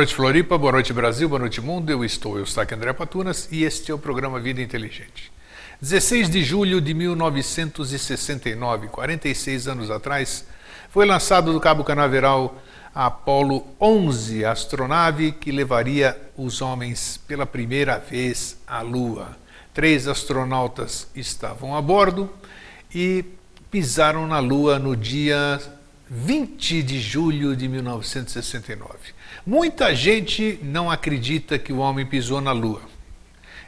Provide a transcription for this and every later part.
noite, Floripa. Boa noite, Brasil. Boa noite, mundo. Eu estou, eu aqui, André Patunas, e este é o programa Vida Inteligente. 16 de julho de 1969, 46 anos atrás, foi lançado do Cabo Canaveral a Apollo 11, a astronave que levaria os homens pela primeira vez à Lua. Três astronautas estavam a bordo e pisaram na Lua no dia 20 de julho de 1969. Muita gente não acredita que o homem pisou na Lua.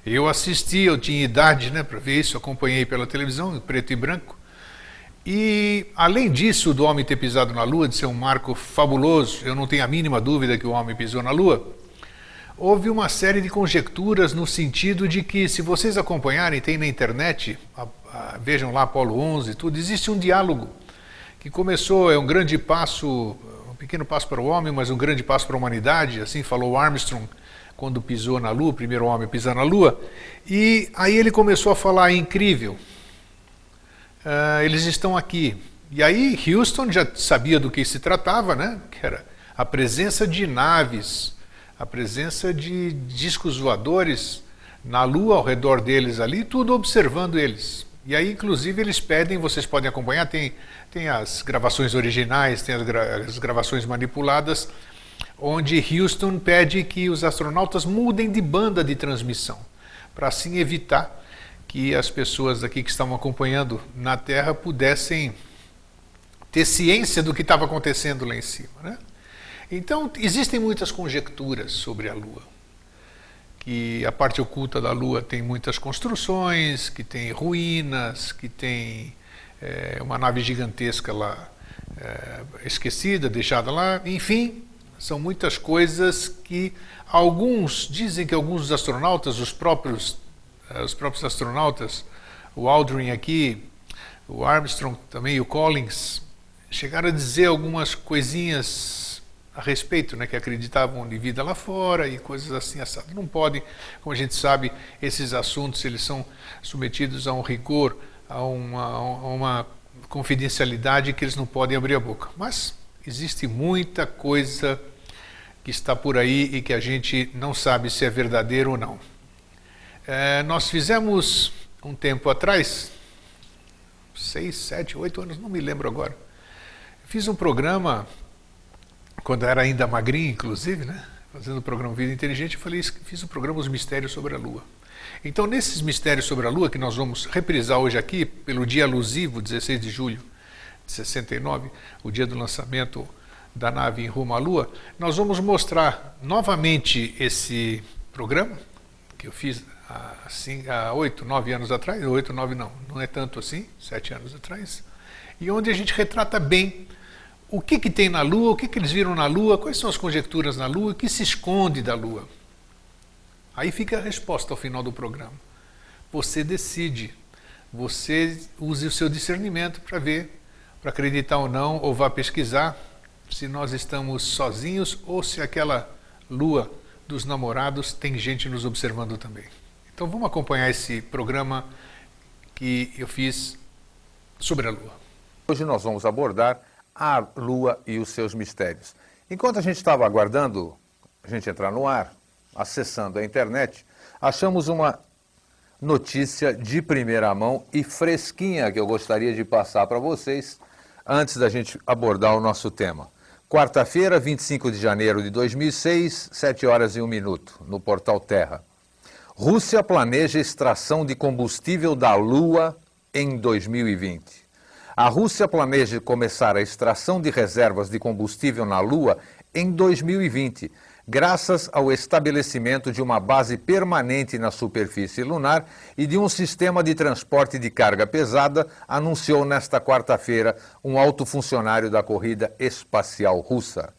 Eu assisti, eu tinha idade né, para ver isso, acompanhei pela televisão, em preto e branco. E, além disso, do homem ter pisado na Lua, de ser um marco fabuloso, eu não tenho a mínima dúvida que o homem pisou na Lua, houve uma série de conjecturas no sentido de que, se vocês acompanharem, tem na internet, a, a, vejam lá Apolo 11 tudo, existe um diálogo que começou, é um grande passo, um pequeno passo para o homem, mas um grande passo para a humanidade, assim falou Armstrong quando pisou na Lua, o primeiro homem a pisar na Lua, e aí ele começou a falar, incrível, uh, eles estão aqui. E aí Houston já sabia do que se tratava, né? que era a presença de naves, a presença de discos voadores na Lua ao redor deles ali, tudo observando eles. E aí, inclusive, eles pedem, vocês podem acompanhar, tem, tem as gravações originais, tem as, gra as gravações manipuladas, onde Houston pede que os astronautas mudem de banda de transmissão, para assim evitar que as pessoas aqui que estavam acompanhando na Terra pudessem ter ciência do que estava acontecendo lá em cima. Né? Então, existem muitas conjecturas sobre a Lua. Que a parte oculta da Lua tem muitas construções, que tem ruínas, que tem é, uma nave gigantesca lá é, esquecida, deixada lá, enfim, são muitas coisas que alguns dizem que alguns dos astronautas, os próprios, eh, os próprios astronautas, o Aldrin aqui, o Armstrong também, o Collins, chegaram a dizer algumas coisinhas a respeito, né, que acreditavam em vida lá fora e coisas assim assado. Não podem, como a gente sabe, esses assuntos eles são submetidos a um rigor, a uma, a uma confidencialidade que eles não podem abrir a boca. Mas existe muita coisa que está por aí e que a gente não sabe se é verdadeiro ou não. É, nós fizemos um tempo atrás, seis, sete, oito anos, não me lembro agora. Fiz um programa, quando era ainda magrinho, inclusive, né? Fazendo o programa Vida Inteligente, eu falei, fiz um programa Os Mistérios sobre a Lua. Então, nesses Mistérios sobre a Lua, que nós vamos reprisar hoje aqui, pelo dia alusivo, 16 de julho de 69, o dia do lançamento da nave em rumo à Lua, nós vamos mostrar novamente esse programa, que eu fiz há oito, nove anos atrás, oito, nove não, não é tanto assim, sete anos atrás, e onde a gente retrata bem o que, que tem na Lua, o que, que eles viram na Lua, quais são as conjecturas na Lua, o que se esconde da Lua. Aí fica a resposta ao final do programa. Você decide, você use o seu discernimento para ver, para acreditar ou não, ou vá pesquisar, se nós estamos sozinhos ou se aquela lua dos namorados tem gente nos observando também. Então vamos acompanhar esse programa que eu fiz sobre a lua. Hoje nós vamos abordar a lua e os seus mistérios. Enquanto a gente estava aguardando a gente entrar no ar, acessando a internet, achamos uma notícia de primeira mão e fresquinha que eu gostaria de passar para vocês antes da gente abordar o nosso tema. Quarta-feira, 25 de janeiro de 2006, 7 horas e 1 minuto, no portal Terra. Rússia planeja extração de combustível da Lua em 2020. A Rússia planeja começar a extração de reservas de combustível na Lua em 2020, graças ao estabelecimento de uma base permanente na superfície lunar e de um sistema de transporte de carga pesada, anunciou nesta quarta-feira um alto funcionário da corrida espacial russa.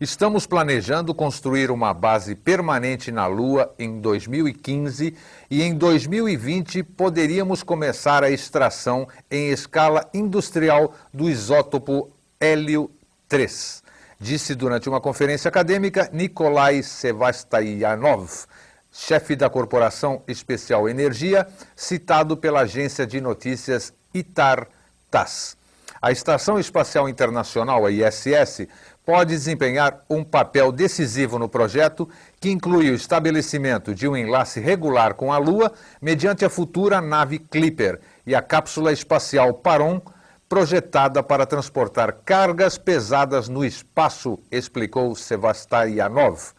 Estamos planejando construir uma base permanente na Lua em 2015 e em 2020 poderíamos começar a extração em escala industrial do isótopo hélio 3 disse durante uma conferência acadêmica Nikolai Sevastianov, chefe da Corporação Especial Energia, citado pela agência de notícias ITAR-TASS. A Estação Espacial Internacional, a ISS, pode desempenhar um papel decisivo no projeto, que inclui o estabelecimento de um enlace regular com a Lua mediante a futura nave Clipper e a cápsula espacial Paron, projetada para transportar cargas pesadas no espaço, explicou Sevastianov.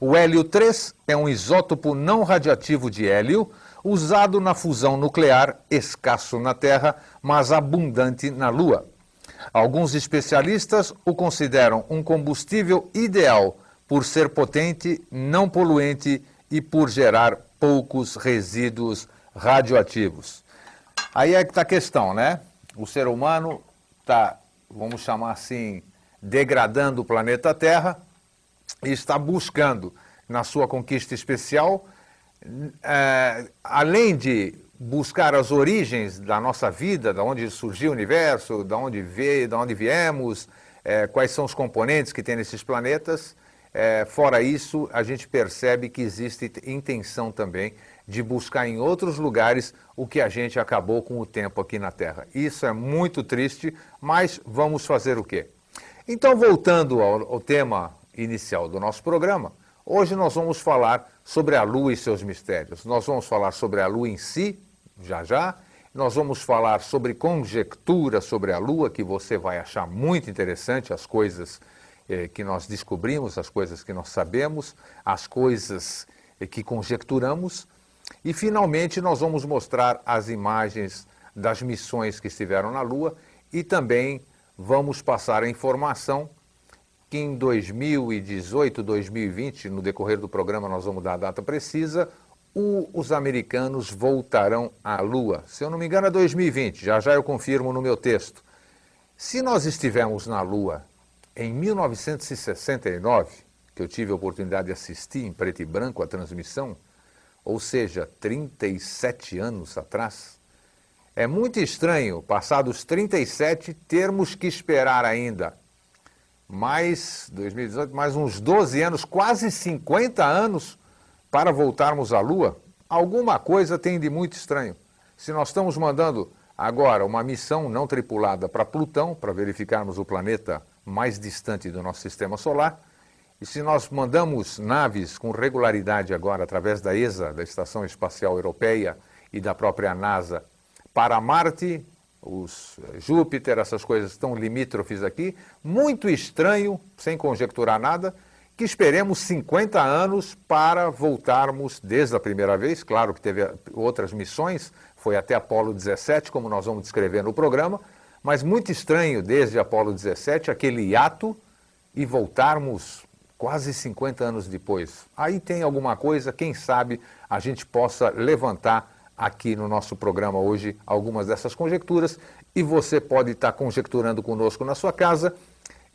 O hélio 3 é um isótopo não radiativo de hélio usado na fusão nuclear, escasso na Terra, mas abundante na Lua. Alguns especialistas o consideram um combustível ideal por ser potente, não poluente e por gerar poucos resíduos radioativos. Aí é que está a questão, né? O ser humano está, vamos chamar assim, degradando o planeta Terra e está buscando, na sua conquista especial, é, além de buscar as origens da nossa vida, da onde surgiu o universo, da onde veio, da onde viemos, é, quais são os componentes que tem nesses planetas. É, fora isso, a gente percebe que existe intenção também de buscar em outros lugares o que a gente acabou com o tempo aqui na Terra. Isso é muito triste, mas vamos fazer o quê? Então, voltando ao, ao tema inicial do nosso programa, hoje nós vamos falar sobre a Lua e seus mistérios. Nós vamos falar sobre a Lua em si, já já. Nós vamos falar sobre conjectura sobre a Lua, que você vai achar muito interessante, as coisas eh, que nós descobrimos, as coisas que nós sabemos, as coisas eh, que conjecturamos. E, finalmente, nós vamos mostrar as imagens das missões que estiveram na Lua e também vamos passar a informação que em 2018, 2020, no decorrer do programa nós vamos dar a data precisa, o, os americanos voltarão à Lua. Se eu não me engano, é 2020, já já eu confirmo no meu texto. Se nós estivermos na Lua em 1969, que eu tive a oportunidade de assistir em preto e branco a transmissão, ou seja, 37 anos atrás, é muito estranho, passados 37, termos que esperar ainda mais 2018, mais uns 12 anos, quase 50 anos para voltarmos à Lua, alguma coisa tem de muito estranho. Se nós estamos mandando agora uma missão não tripulada para Plutão, para verificarmos o planeta mais distante do nosso sistema solar, e se nós mandamos naves com regularidade agora através da ESA, da Estação Espacial Europeia e da própria NASA, para Marte, os eh, Júpiter, essas coisas estão limítrofes aqui, muito estranho, sem conjecturar nada, que esperemos 50 anos para voltarmos desde a primeira vez, claro que teve outras missões, foi até Apolo 17, como nós vamos descrever no programa, mas muito estranho desde Apolo 17 aquele hiato e voltarmos quase 50 anos depois. Aí tem alguma coisa, quem sabe a gente possa levantar aqui no nosso programa hoje algumas dessas conjecturas e você pode estar conjecturando conosco na sua casa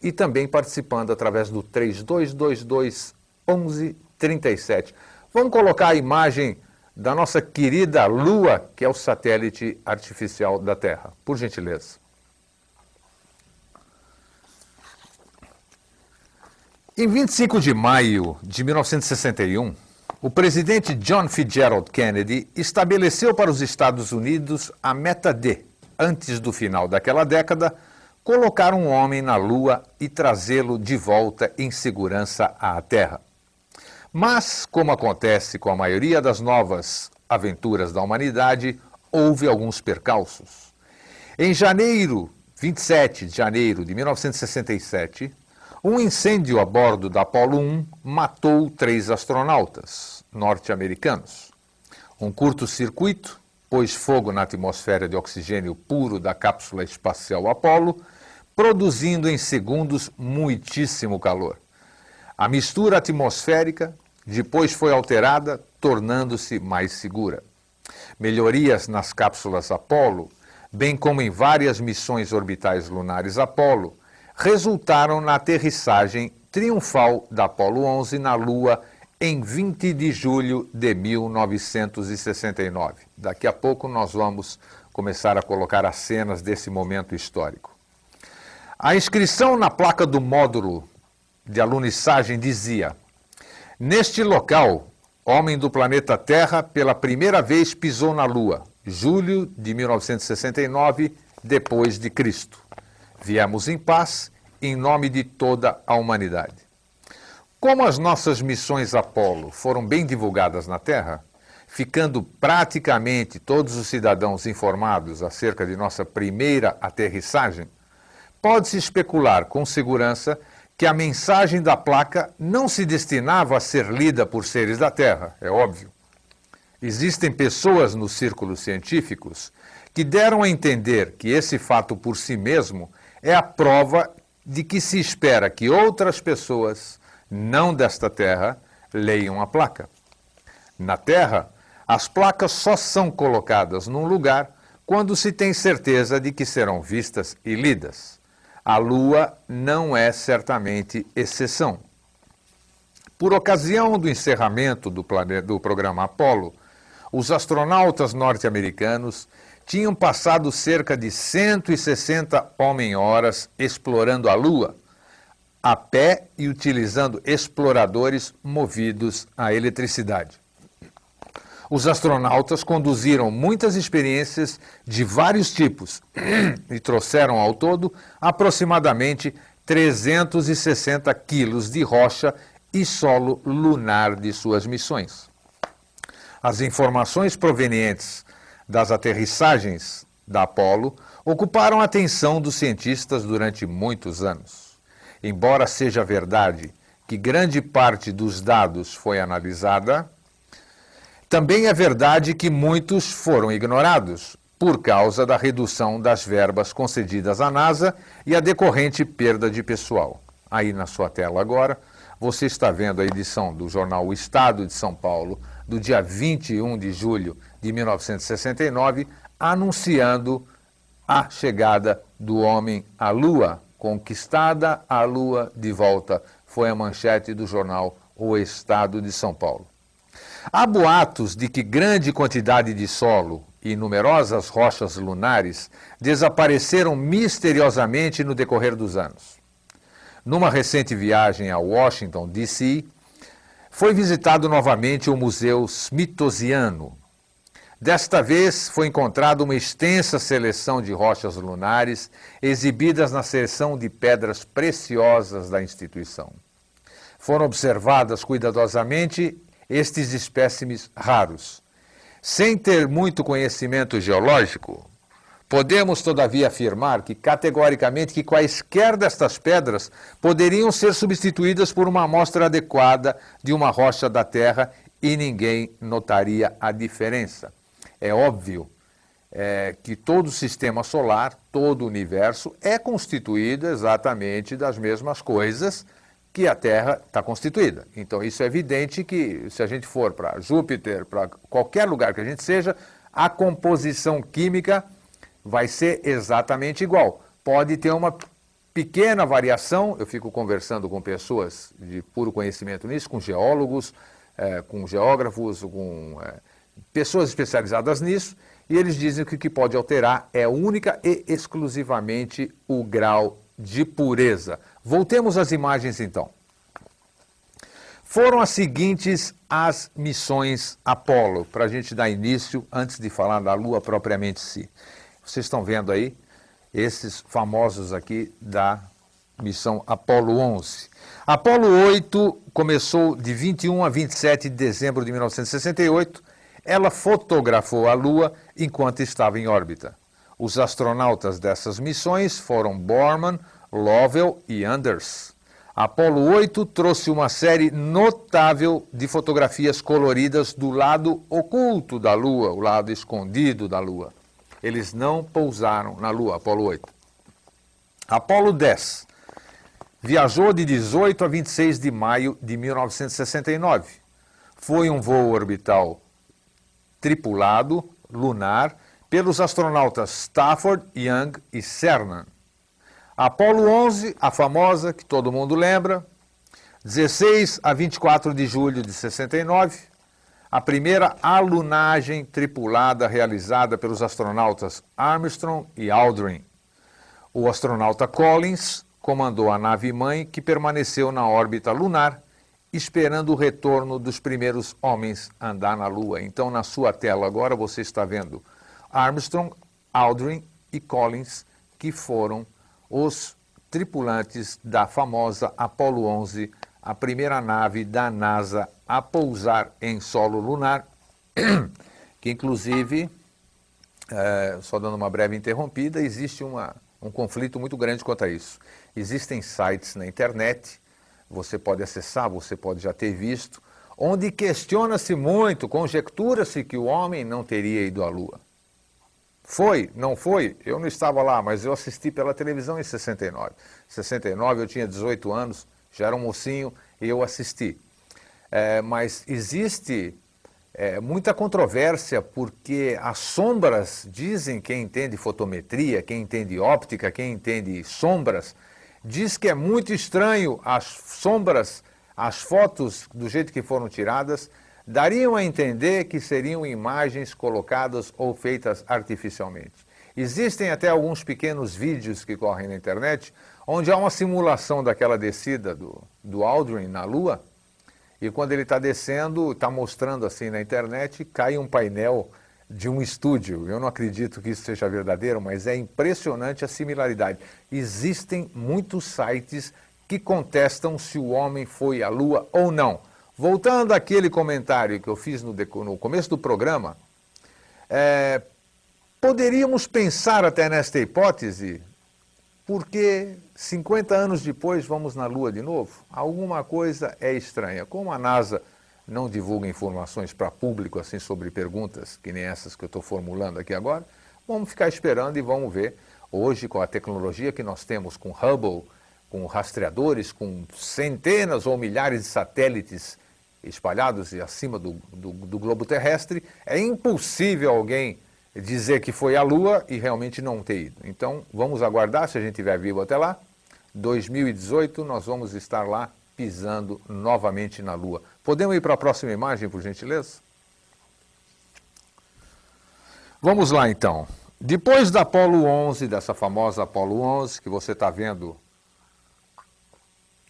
e também participando através do 3222 1137. Vamos colocar a imagem da nossa querida Lua, que é o satélite artificial da Terra, por gentileza. Em 25 de maio de 1961, o presidente John Fitzgerald Kennedy estabeleceu para os Estados Unidos a meta de, antes do final daquela década, colocar um homem na Lua e trazê-lo de volta em segurança à Terra. Mas, como acontece com a maioria das novas aventuras da humanidade, houve alguns percalços. Em janeiro, 27 de janeiro de 1967, um incêndio a bordo da Apollo 1 matou três astronautas norte-americanos. Um curto-circuito pôs fogo na atmosfera de oxigênio puro da cápsula espacial Apollo, produzindo em segundos muitíssimo calor. A mistura atmosférica depois foi alterada, tornando-se mais segura. Melhorias nas cápsulas Apollo, bem como em várias missões orbitais lunares Apollo, resultaram na aterrissagem triunfal da Apollo 11 na Lua em 20 de julho de 1969. Daqui a pouco nós vamos começar a colocar as cenas desse momento histórico. A inscrição na placa do módulo de alunissagem dizia: Neste local, homem do planeta Terra pela primeira vez pisou na Lua, julho de 1969, depois de Cristo. Viemos em paz em nome de toda a humanidade. Como as nossas missões Apolo foram bem divulgadas na Terra, ficando praticamente todos os cidadãos informados acerca de nossa primeira aterrissagem, pode-se especular com segurança que a mensagem da placa não se destinava a ser lida por seres da Terra, é óbvio. Existem pessoas nos círculos científicos que deram a entender que esse fato por si mesmo é a prova de que se espera que outras pessoas, não desta Terra, leiam a placa. Na Terra, as placas só são colocadas num lugar quando se tem certeza de que serão vistas e lidas. A Lua não é certamente exceção. Por ocasião do encerramento do, do programa Apollo, os astronautas norte-americanos tinham passado cerca de 160 homem-horas explorando a Lua, a pé e utilizando exploradores movidos a eletricidade. Os astronautas conduziram muitas experiências de vários tipos e trouxeram ao todo aproximadamente 360 quilos de rocha e solo lunar de suas missões. As informações provenientes das aterrissagens da Apollo ocuparam a atenção dos cientistas durante muitos anos. Embora seja verdade que grande parte dos dados foi analisada, também é verdade que muitos foram ignorados por causa da redução das verbas concedidas à NASA e a decorrente perda de pessoal. Aí na sua tela agora, você está vendo a edição do jornal O Estado de São Paulo, do dia 21 de julho de 1969, anunciando a chegada do homem à Lua. Conquistada a Lua de volta, foi a manchete do jornal O Estado de São Paulo. Há boatos de que grande quantidade de solo e numerosas rochas lunares desapareceram misteriosamente no decorrer dos anos. Numa recente viagem a Washington, D.C., foi visitado novamente o Museu Smithsoniano. Desta vez foi encontrada uma extensa seleção de rochas lunares exibidas na seção de pedras preciosas da instituição. Foram observadas cuidadosamente estes espécimes raros. Sem ter muito conhecimento geológico, podemos todavia afirmar que categoricamente que quaisquer destas pedras poderiam ser substituídas por uma amostra adequada de uma rocha da Terra e ninguém notaria a diferença. É óbvio é, que todo o sistema solar, todo o universo é constituído exatamente das mesmas coisas que a Terra está constituída. Então, isso é evidente que, se a gente for para Júpiter, para qualquer lugar que a gente seja, a composição química vai ser exatamente igual. Pode ter uma pequena variação, eu fico conversando com pessoas de puro conhecimento nisso, com geólogos, é, com geógrafos, com é, pessoas especializadas nisso, e eles dizem que o que pode alterar é única e exclusivamente o grau de pureza. Voltemos às imagens então. Foram as seguintes as missões Apolo, para a gente dar início, antes de falar da Lua propriamente si. Vocês estão vendo aí esses famosos aqui da missão Apolo 11. Apolo 8 começou de 21 a 27 de dezembro de 1968. Ela fotografou a Lua enquanto estava em órbita. Os astronautas dessas missões foram Borman, Lovell e Anders. Apolo 8 trouxe uma série notável de fotografias coloridas do lado oculto da Lua, o lado escondido da Lua. Eles não pousaram na Lua, Apolo 8. Apolo 10 viajou de 18 a 26 de maio de 1969. Foi um voo orbital tripulado, lunar, pelos astronautas Stafford, Young e Cernan. Apolo 11, a famosa, que todo mundo lembra, 16 a 24 de julho de 69, a primeira alunagem tripulada realizada pelos astronautas Armstrong e Aldrin. O astronauta Collins comandou a nave-mãe que permaneceu na órbita lunar, esperando o retorno dos primeiros homens a andar na Lua. Então, na sua tela agora, você está vendo Armstrong, Aldrin e Collins, que foram os tripulantes da famosa Apollo 11, a primeira nave da NASA a pousar em solo lunar, que inclusive, é, só dando uma breve interrompida, existe uma, um conflito muito grande quanto a isso. Existem sites na internet, você pode acessar, você pode já ter visto, onde questiona-se muito, conjectura-se que o homem não teria ido à Lua. Foi, não foi? Eu não estava lá, mas eu assisti pela televisão em 69. 69 eu tinha 18 anos, já era um mocinho e eu assisti. É, mas existe é, muita controvérsia porque as sombras, dizem quem entende fotometria, quem entende óptica, quem entende sombras, diz que é muito estranho as sombras, as fotos do jeito que foram tiradas, dariam a entender que seriam imagens colocadas ou feitas artificialmente. Existem até alguns pequenos vídeos que correm na internet, onde há uma simulação daquela descida do, do Aldrin na Lua, e quando ele está descendo, está mostrando assim na internet, cai um painel de um estúdio. Eu não acredito que isso seja verdadeiro, mas é impressionante a similaridade. Existem muitos sites que contestam se o homem foi à Lua ou não. Voltando àquele comentário que eu fiz no, no começo do programa, é, poderíamos pensar até nesta hipótese, porque 50 anos depois vamos na Lua de novo? Alguma coisa é estranha. Como a NASA não divulga informações para público assim sobre perguntas, que nem essas que eu estou formulando aqui agora, vamos ficar esperando e vamos ver. Hoje, com a tecnologia que nós temos com Hubble, com rastreadores, com centenas ou milhares de satélites espalhados e acima do, do, do, globo terrestre, é impossível alguém dizer que foi à Lua e realmente não ter ido. Então, vamos aguardar, se a gente estiver vivo até lá. 2018, nós vamos estar lá pisando novamente na Lua. Podemos ir para a próxima imagem, por gentileza? Vamos lá, então. Depois da Apolo 11, dessa famosa Apolo 11, que você está vendo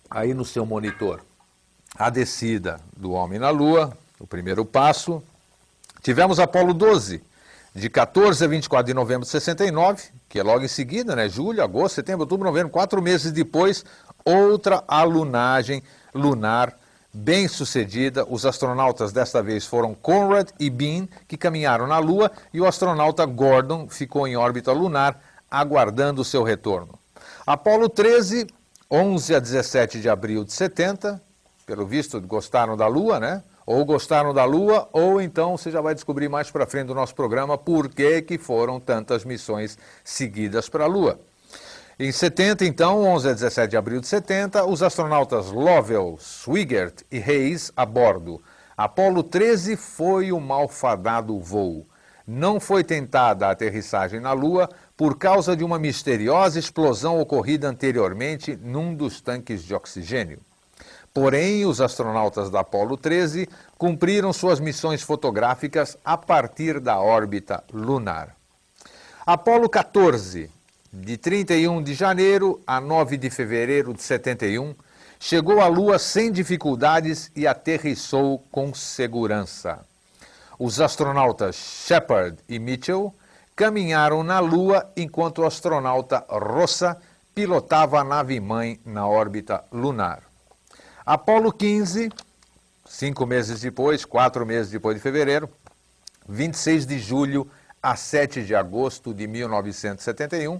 aí no seu monitor, a descida do homem na Lua, o primeiro passo. Tivemos Apolo 12, de 14 a 24 de novembro de 69, que é logo em seguida, né? Julho, agosto, setembro, outubro, novembro, quatro meses depois, outra alunagem lunar bem sucedida. Os astronautas desta vez foram Conrad e Bean, que caminharam na Lua, e o astronauta Gordon ficou em órbita lunar, aguardando o seu retorno. Apolo 13, 11 a 17 de abril de 70, pelo visto, gostaram da Lua, né? Ou gostaram da Lua, ou então você já vai descobrir mais para frente do nosso programa por que, que foram tantas missões seguidas para a Lua. Em 70, então, 11 a 17 de abril de 70, os astronautas Lovell, Swigert e Hayes a bordo. Apolo 13 foi o malfadado voo. Não foi tentada a aterrissagem na Lua por causa de uma misteriosa explosão ocorrida anteriormente num dos tanques de oxigênio. Porém, os astronautas da Apollo 13 cumpriram suas missões fotográficas a partir da órbita lunar. Apollo 14, de 31 de janeiro a 9 de fevereiro de 71, chegou à Lua sem dificuldades e aterrissou com segurança. Os astronautas Shepard e Mitchell caminharam na Lua enquanto o astronauta Rossa pilotava a nave-mãe na órbita lunar. Apolo 15, cinco meses depois, quatro meses depois de fevereiro, 26 de julho a 7 de agosto de 1971,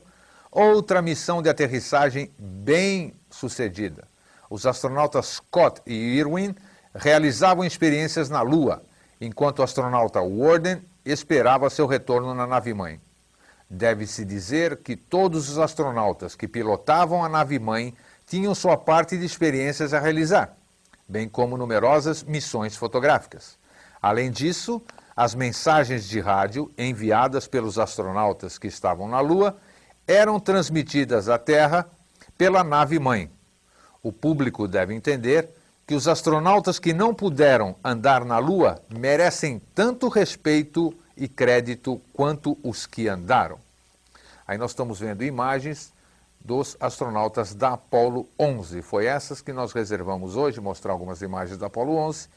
outra missão de aterrissagem bem sucedida. Os astronautas Scott e Irwin realizavam experiências na Lua, enquanto o astronauta Warden esperava seu retorno na nave-mãe. Deve-se dizer que todos os astronautas que pilotavam a nave-mãe tinham sua parte de experiências a realizar, bem como numerosas missões fotográficas. Além disso, as mensagens de rádio enviadas pelos astronautas que estavam na Lua eram transmitidas à Terra pela nave-mãe. O público deve entender que os astronautas que não puderam andar na Lua merecem tanto respeito e crédito quanto os que andaram. Aí nós estamos vendo imagens dos astronautas da Apollo 11. Foi essas que nós reservamos hoje, mostrar algumas imagens da Apollo 11,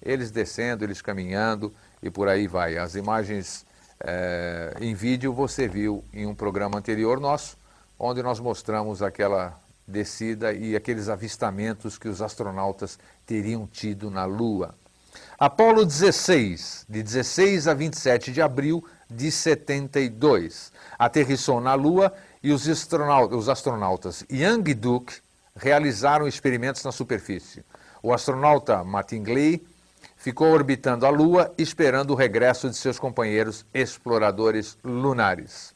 eles descendo, eles caminhando e por aí vai. As imagens é, em vídeo você viu em um programa anterior nosso, onde nós mostramos aquela descida e aqueles avistamentos que os astronautas teriam tido na Lua. Apolo 16, de 16 a 27 de abril de 72, aterrissou na Lua e os astronautas, os astronautas Young e Duke realizaram experimentos na superfície. O astronauta Mattingly ficou orbitando a Lua esperando o regresso de seus companheiros exploradores lunares.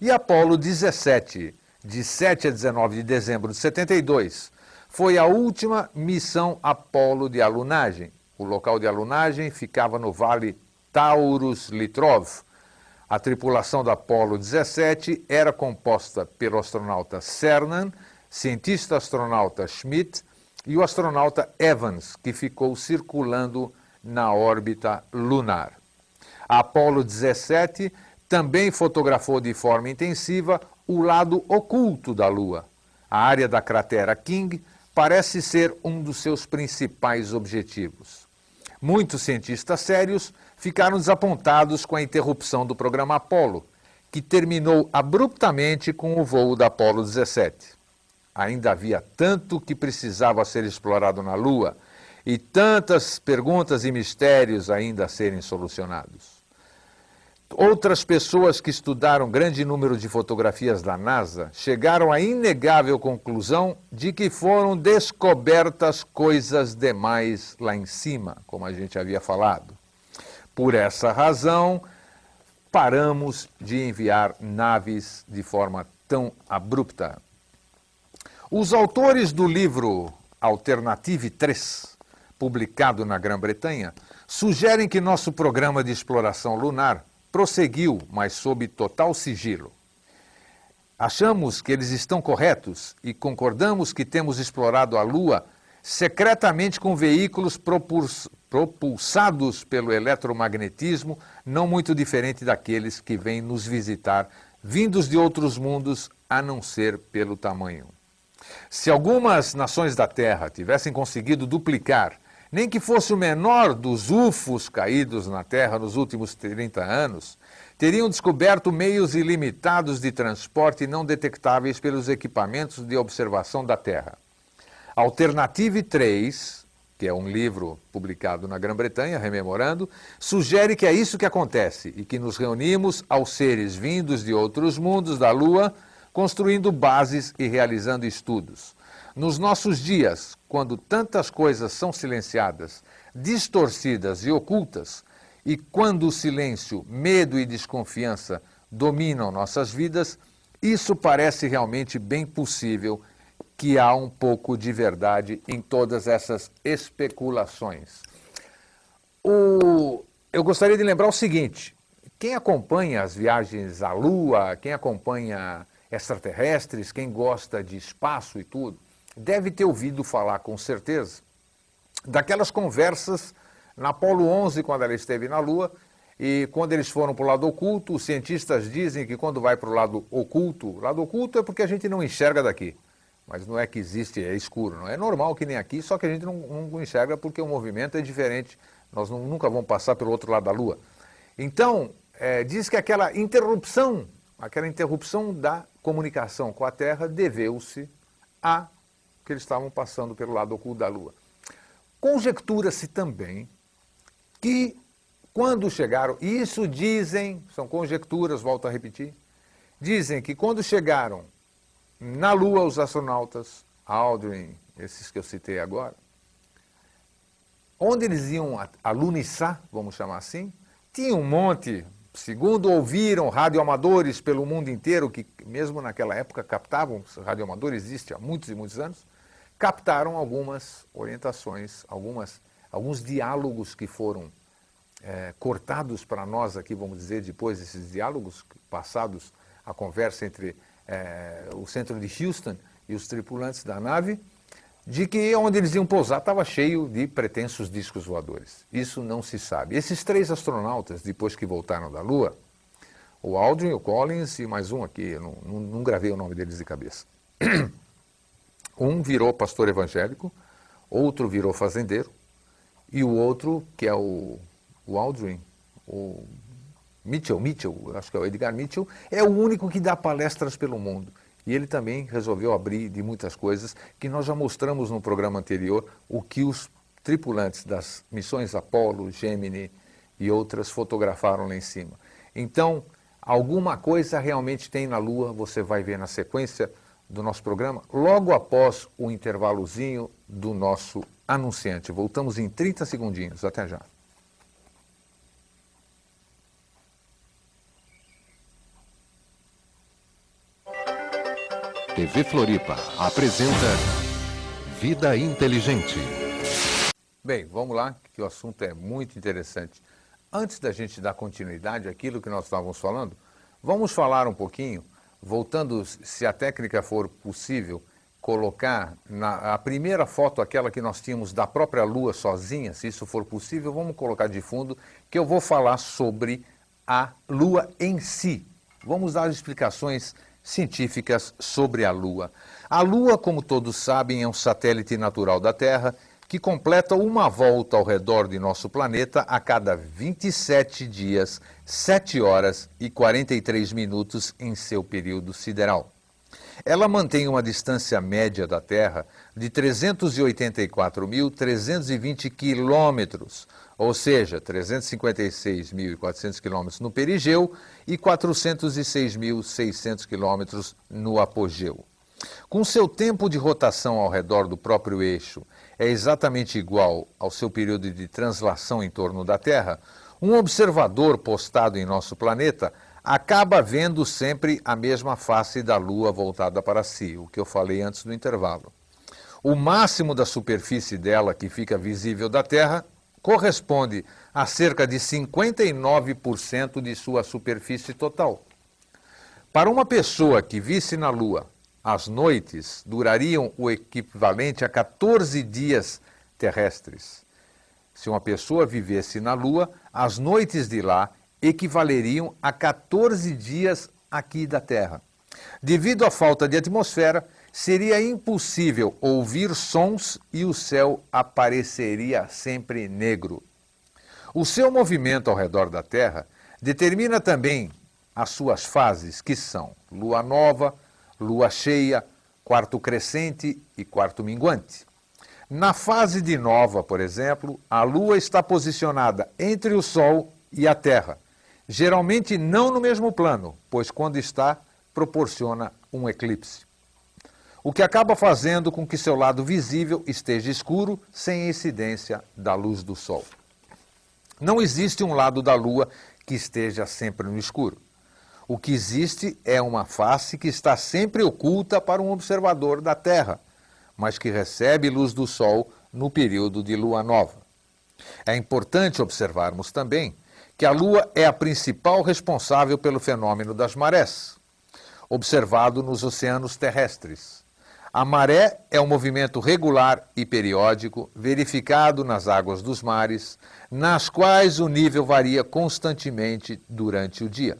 E Apolo 17, de 7 a 19 de dezembro de 72, foi a última missão Apolo de alunagem. O local de alunagem ficava no Vale Taurus-Litrov. A tripulação da Apolo 17 era composta pelo astronauta Cernan, cientista astronauta Schmidt e o astronauta Evans, que ficou circulando na órbita lunar. A Apollo 17 também fotografou de forma intensiva o lado oculto da Lua. A área da cratera King parece ser um dos seus principais objetivos. Muitos cientistas sérios ficaram desapontados com a interrupção do programa Apollo, que terminou abruptamente com o voo da Apollo 17 ainda havia tanto que precisava ser explorado na Lua e tantas perguntas e mistérios ainda a serem solucionados. Outras pessoas que estudaram grande número de fotografias da NASA chegaram à inegável conclusão de que foram descobertas coisas demais lá em cima, como a gente havia falado. Por essa razão, paramos de enviar naves de forma tão abrupta. Os autores do livro Alternative 3, publicado na Grã-Bretanha, sugerem que nosso programa de exploração lunar prosseguiu, mas sob total sigilo. Achamos que eles estão corretos e concordamos que temos explorado a Lua secretamente com veículos propulsados pelo eletromagnetismo, não muito diferente daqueles que vêm nos visitar, vindos de outros mundos, a não ser pelo tamanho. Se algumas nações da Terra tivessem conseguido duplicar, nem que fosse o menor dos UFOs caídos na Terra nos últimos 30 anos, teriam descoberto meios ilimitados de transporte não detectáveis pelos equipamentos de observação da Terra. Alternative 3, que é um livro publicado na Grã-Bretanha, rememorando, sugere que é isso que acontece e que nos reunimos aos seres vindos de outros mundos da Lua construindo bases e realizando estudos. Nos nossos dias, quando tantas coisas são silenciadas, distorcidas e ocultas, e quando o silêncio, medo e desconfiança dominam nossas vidas, isso parece realmente bem possível que há um pouco de verdade em todas essas especulações. O... Eu gostaria de lembrar o seguinte: quem acompanha as viagens à Lua, quem acompanha extraterrestres, quem gosta de espaço e tudo, deve ter ouvido falar com certeza daquelas conversas na Apolo 11, quando ela esteve na Lua, e quando eles foram para o lado oculto, os cientistas dizem que quando vai para o lado oculto, lado oculto é porque a gente não enxerga daqui. Mas não é que existe, é escuro, não é normal que nem aqui, só que a gente não, não enxerga porque o movimento é diferente. Nós não, nunca vamos passar pelo outro lado da Lua. Então, é, diz que aquela interrupção, aquela interrupção da comunicação com a Terra deveu-se a que eles estavam passando pelo lado oculto da Lua. Conjectura-se também que quando chegaram, isso dizem, são conjecturas, volto a repetir, dizem que quando chegaram na Lua os astronautas, Aldrin, esses que eu citei agora, onde eles iam alunizar, vamos chamar assim, tinha um monte, Segundo ouviram radioamadores pelo mundo inteiro, que mesmo naquela época captavam, radioamador existe há muitos e muitos anos, captaram algumas orientações, algumas, alguns diálogos que foram é, cortados para nós aqui, vamos dizer, depois desses diálogos passados, a conversa entre é, o centro de Houston e os tripulantes da nave, de que onde eles iam pousar estava cheio de pretensos discos voadores. Isso não se sabe. Esses três astronautas, depois que voltaram da Lua, o Aldrin, o Collins e mais um aqui, eu não, não, não gravei o nome deles de cabeça. Um virou pastor evangélico, outro virou fazendeiro, e o outro, que é o, o Aldrin, o Mitchell, Mitchell, acho que é o Edgar Mitchell, é o único que dá palestras pelo mundo E ele também resolveu abrir de muitas coisas que nós já mostramos no programa anterior, o que os tripulantes das missões Apollo, Gemini e outras fotografaram lá em cima. Então, alguma coisa realmente tem na Lua, você vai ver na sequência do nosso programa, logo após o intervalozinho do nosso anunciante. Voltamos em 30 segundinhos. Até já. TV Floripa apresenta Vida Inteligente. Bem, vamos lá, que o assunto é muito interessante. Antes da gente dar continuidade àquilo que nós estávamos falando, vamos falar um pouquinho, voltando, se a técnica for possível, colocar na a primeira foto, aquela que nós tínhamos da própria Lua sozinha, se isso for possível, vamos colocar de fundo, que eu vou falar sobre a Lua em si. Vamos dar explicações científicas sobre a Lua. A Lua, como todos sabem, é um satélite natural da Terra que completa uma volta ao redor de nosso planeta a cada 27 dias, 7 horas e 43 minutos em seu período sideral. Ela mantém uma distância média da Terra de 384.320 quilômetros, ou seja, 356.400 quilômetros no perigeu e 406.600 quilômetros no apogeu. Com seu tempo de rotação ao redor do próprio eixo é exatamente igual ao seu período de translação em torno da Terra, um observador postado em nosso planeta acaba vendo sempre a mesma face da Lua voltada para si, o que eu falei antes do intervalo. O máximo da superfície dela que fica visível da Terra corresponde a cerca de 59% de sua superfície total. Para uma pessoa que visse na Lua, as noites durariam o equivalente a 14 dias terrestres. Se uma pessoa vivesse na Lua, as noites de lá equivaleriam a 14 dias aqui da Terra. Devido à falta de atmosfera, seria impossível ouvir sons e o céu apareceria sempre negro. O seu movimento ao redor da Terra determina também as suas fases, que são lua nova, lua cheia, quarto crescente e quarto minguante. Na fase de nova, por exemplo, a lua está posicionada entre o Sol e a Terra, geralmente não no mesmo plano, pois quando está, proporciona um eclipse o que acaba fazendo com que seu lado visível esteja escuro sem incidência da luz do Sol. Não existe um lado da Lua que esteja sempre no escuro. O que existe é uma face que está sempre oculta para um observador da Terra, mas que recebe luz do Sol no período de lua nova. É importante observarmos também que a Lua é a principal responsável pelo fenômeno das marés, observado nos oceanos terrestres. A maré é um movimento regular e periódico verificado nas águas dos mares, nas quais o nível varia constantemente durante o dia.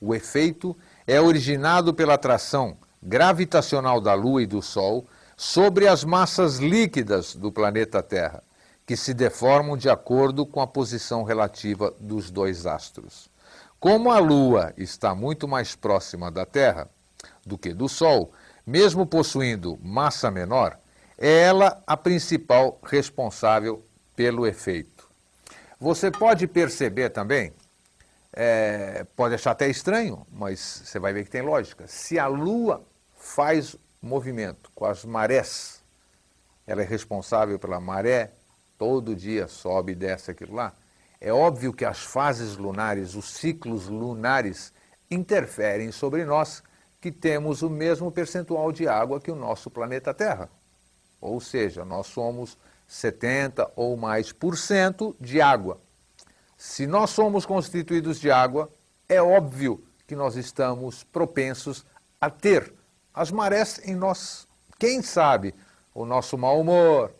O efeito é originado pela atração gravitacional da Lua e do Sol sobre as massas líquidas do planeta Terra, que se deformam de acordo com a posição relativa dos dois astros. Como a Lua está muito mais próxima da Terra do que do Sol, mesmo possuindo massa menor, é ela a principal responsável pelo efeito. Você pode perceber também, é, pode achar até estranho, mas você vai ver que tem lógica. Se a Lua faz movimento com as marés, ela é responsável pela maré, todo dia sobe e desce aquilo lá. É óbvio que as fases lunares, os ciclos lunares, interferem sobre nós que temos o mesmo percentual de água que o nosso planeta Terra. Ou seja, nós somos 70 ou mais por cento de água. Se nós somos constituídos de água, é óbvio que nós estamos propensos a ter as marés em nós. Quem sabe o nosso mau humor,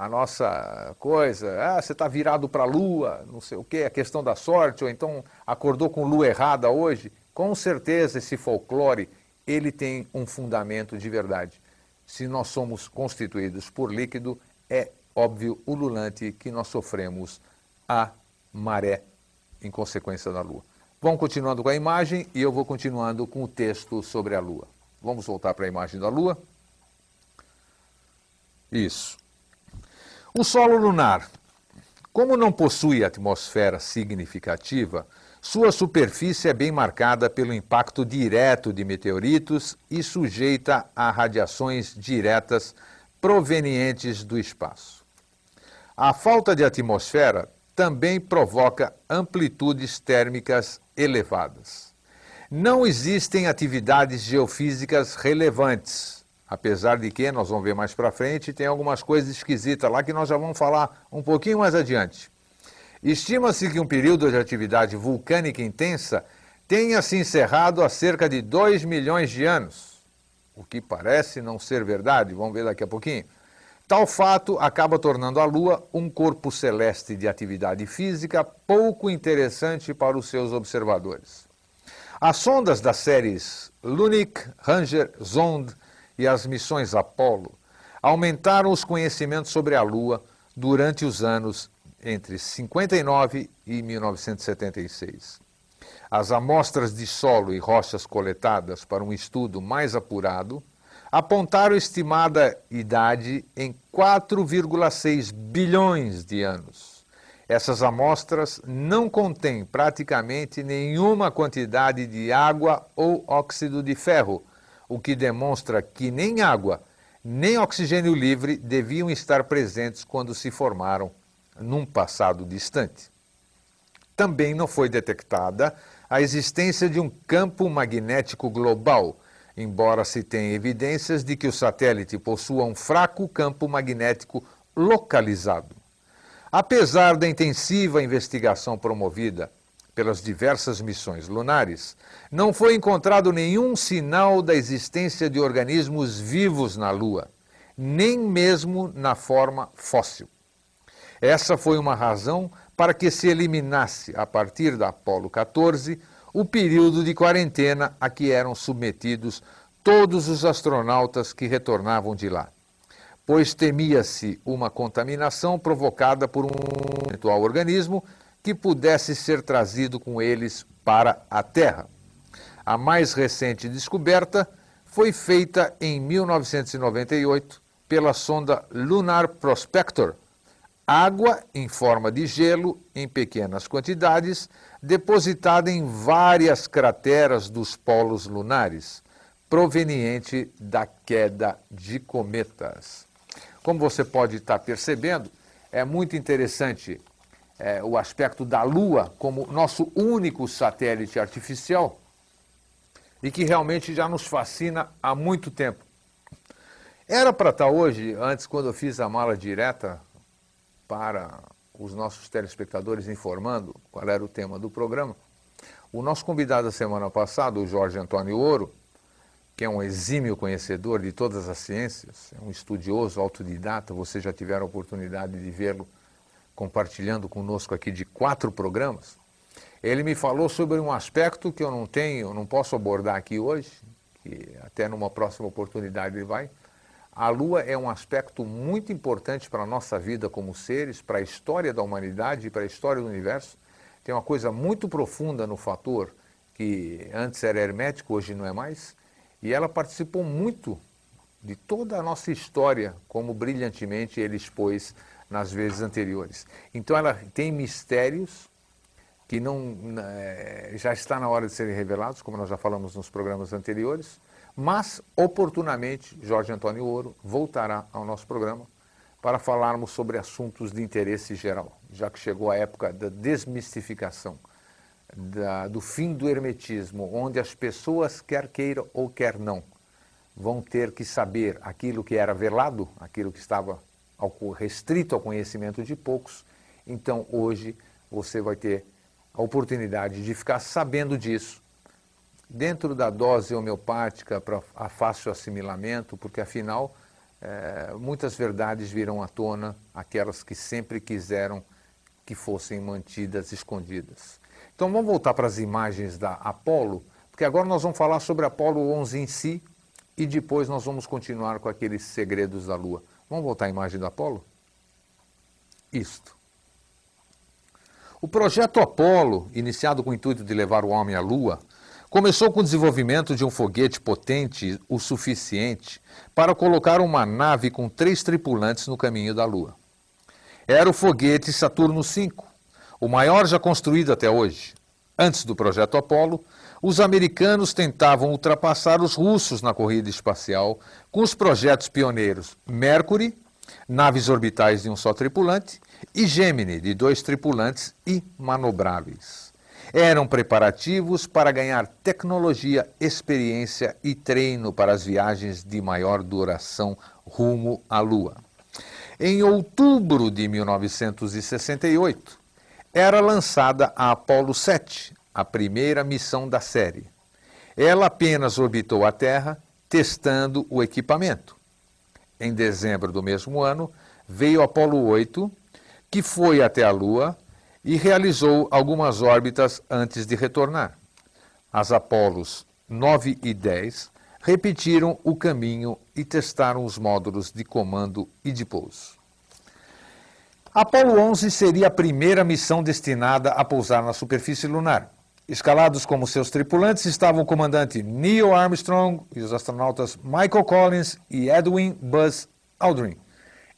a nossa coisa, ah, você está virado para a lua, não sei o quê, a questão da sorte, ou então acordou com lua errada hoje. Com certeza esse folclore ele tem um fundamento de verdade. Se nós somos constituídos por líquido, é óbvio, ululante, que nós sofremos a maré em consequência da Lua. Vamos continuando com a imagem e eu vou continuando com o texto sobre a Lua. Vamos voltar para a imagem da Lua. Isso. O solo lunar, como não possui atmosfera significativa, sua superfície é bem marcada pelo impacto direto de meteoritos e sujeita a radiações diretas provenientes do espaço. A falta de atmosfera também provoca amplitudes térmicas elevadas. Não existem atividades geofísicas relevantes, apesar de que, nós vamos ver mais para frente, tem algumas coisas esquisitas lá que nós já vamos falar um pouquinho mais adiante. Estima-se que um período de atividade vulcânica intensa tenha se encerrado há cerca de 2 milhões de anos, o que parece não ser verdade, vamos ver daqui a pouquinho. Tal fato acaba tornando a Lua um corpo celeste de atividade física pouco interessante para os seus observadores. As sondas das séries Lunik, Ranger, Zond e as missões Apollo aumentaram os conhecimentos sobre a Lua durante os anos entre 59 e 1976. As amostras de solo e rochas coletadas para um estudo mais apurado apontaram estimada idade em 4,6 bilhões de anos. Essas amostras não contêm praticamente nenhuma quantidade de água ou óxido de ferro, o que demonstra que nem água nem oxigênio livre deviam estar presentes quando se formaram num passado distante. Também não foi detectada a existência de um campo magnético global embora se tenha evidências de que o satélite possua um fraco campo magnético localizado. Apesar da intensiva investigação promovida pelas diversas missões lunares, não foi encontrado nenhum sinal da existência de organismos vivos na Lua, nem mesmo na forma fóssil. Essa foi uma razão para que se eliminasse, a partir da Apolo 14, o período de quarentena a que eram submetidos todos os astronautas que retornavam de lá, pois temia-se uma contaminação provocada por um eventual organismo que pudesse ser trazido com eles para a Terra. A mais recente descoberta foi feita em 1998 pela sonda Lunar Prospector, água em forma de gelo em pequenas quantidades depositada em várias crateras dos polos lunares, proveniente da queda de cometas. Como você pode estar percebendo, é muito interessante é, o aspecto da Lua como nosso único satélite artificial e que realmente já nos fascina há muito tempo. Era para estar hoje, antes, quando eu fiz a mala direta para os nossos telespectadores informando qual era o tema do programa. O nosso convidado da semana passada, o Jorge Antônio Ouro, que é um exímio conhecedor de todas as ciências, é um estudioso, autodidata, vocês já tiveram a oportunidade de vê-lo compartilhando conosco aqui de quatro programas. Ele me falou sobre um aspecto que eu não tenho, não posso abordar aqui hoje, que até numa próxima oportunidade ele vai, a Lua é um aspecto muito importante para a nossa vida como seres, para a história da humanidade e para a história do universo. Tem uma coisa muito profunda no fator que antes era hermético, hoje não é mais, e ela participou muito de toda a nossa história, como brilhantemente ele expôs nas vezes anteriores. Então ela tem mistérios que não é, já está na hora de serem revelados, como nós já falamos nos programas anteriores, mas, oportunamente, Jorge Antônio Ouro voltará ao nosso programa para falarmos sobre assuntos de interesse geral, já que chegou a época da desmistificação, da, do fim do hermetismo, onde as pessoas, quer queiram ou quer não, vão ter que saber aquilo que era velado, aquilo que estava restrito ao conhecimento de poucos. Então, hoje, você vai ter a oportunidade de ficar sabendo disso dentro da dose homeopática para a fácil assimilamento, porque afinal é, muitas verdades virão à tona, aquelas que sempre quiseram que fossem mantidas escondidas. Então vamos voltar para as imagens da Apolo, porque agora nós vamos falar sobre Apolo 11 em si e depois nós vamos continuar com aqueles segredos da Lua. Vamos voltar à imagem da Apolo? Isto. O projeto Apolo, iniciado com o intuito de levar o homem à Lua, começou com o desenvolvimento de um foguete potente o suficiente para colocar uma nave com três tripulantes no caminho da Lua. Era o foguete Saturno V, o maior já construído até hoje. Antes do projeto Apollo, os americanos tentavam ultrapassar os russos na corrida espacial com os projetos pioneiros Mercury, naves orbitais de um só tripulante, e Gemini, de dois tripulantes e manobráveis. Eram preparativos para ganhar tecnologia, experiência e treino para as viagens de maior duração rumo à Lua. Em outubro de 1968, era lançada a Apollo 7, a primeira missão da série. Ela apenas orbitou a Terra testando o equipamento. Em dezembro do mesmo ano, veio Apollo 8, que foi até a Lua e realizou algumas órbitas antes de retornar. As Apolos 9 e 10 repetiram o caminho e testaram os módulos de comando e de pouso. Apolo 11 seria a primeira missão destinada a pousar na superfície lunar. Escalados como seus tripulantes estavam o comandante Neil Armstrong e os astronautas Michael Collins e Edwin Buzz Aldrin.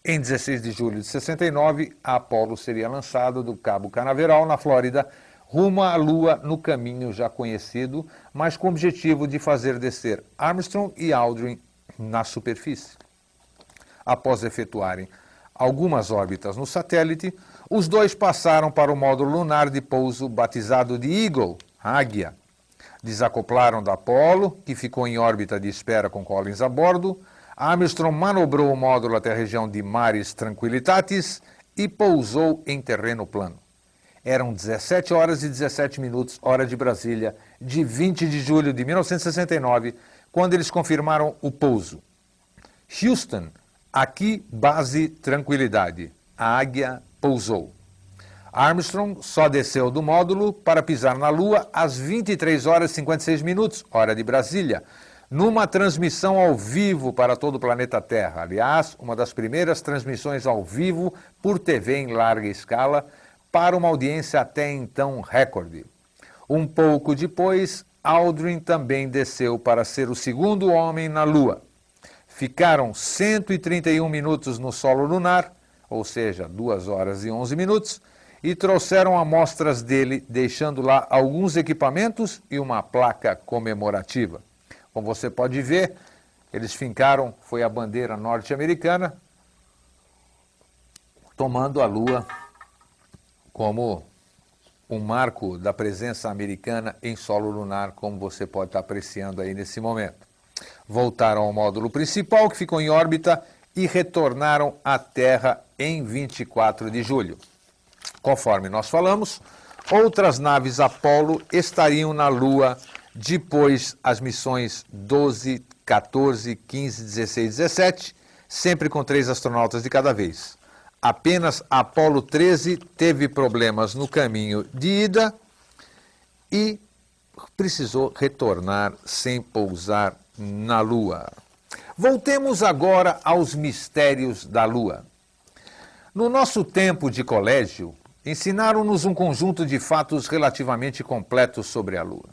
Em 16 de julho de 69, a Apollo seria lançada do Cabo Canaveral, na Flórida, rumo à Lua no caminho já conhecido, mas com o objetivo de fazer descer Armstrong e Aldrin na superfície. Após efetuarem algumas órbitas no satélite, os dois passaram para o módulo lunar de pouso batizado de Eagle, Águia. Desacoplaram da Apollo, que ficou em órbita de espera com Collins a bordo. Armstrong manobrou o módulo até a região de Mares Tranquilitatis e pousou em terreno plano. Eram 17 horas e 17 minutos, hora de Brasília, de 20 de julho de 1969, quando eles confirmaram o pouso. Houston, aqui base Tranquilidade. A Águia pousou. Armstrong só desceu do módulo para pisar na Lua às 23 horas e 56 minutos, hora de Brasília, numa transmissão ao vivo para todo o planeta Terra. Aliás, uma das primeiras transmissões ao vivo por TV em larga escala para uma audiência até então recorde. Um pouco depois, Aldrin também desceu para ser o segundo homem na Lua. Ficaram 131 minutos no solo lunar ou seja, 2 horas e 11 minutos, e trouxeram amostras dele, deixando lá alguns equipamentos e uma placa comemorativa. Como você pode ver, eles fincaram, foi a bandeira norte-americana, tomando a Lua como um marco da presença americana em solo lunar, como você pode estar apreciando aí nesse momento. Voltaram ao módulo principal, que ficou em órbita, e retornaram à Terra em 24 de julho. Conforme nós falamos, outras naves Apollo estariam na Lua depois as missões 12, 14, 15, 16 17, sempre com três astronautas de cada vez. Apenas Apollo 13 teve problemas no caminho de ida e precisou retornar sem pousar na Lua. Voltemos agora aos mistérios da Lua. No nosso tempo de colégio, ensinaram-nos um conjunto de fatos relativamente completos sobre a Lua.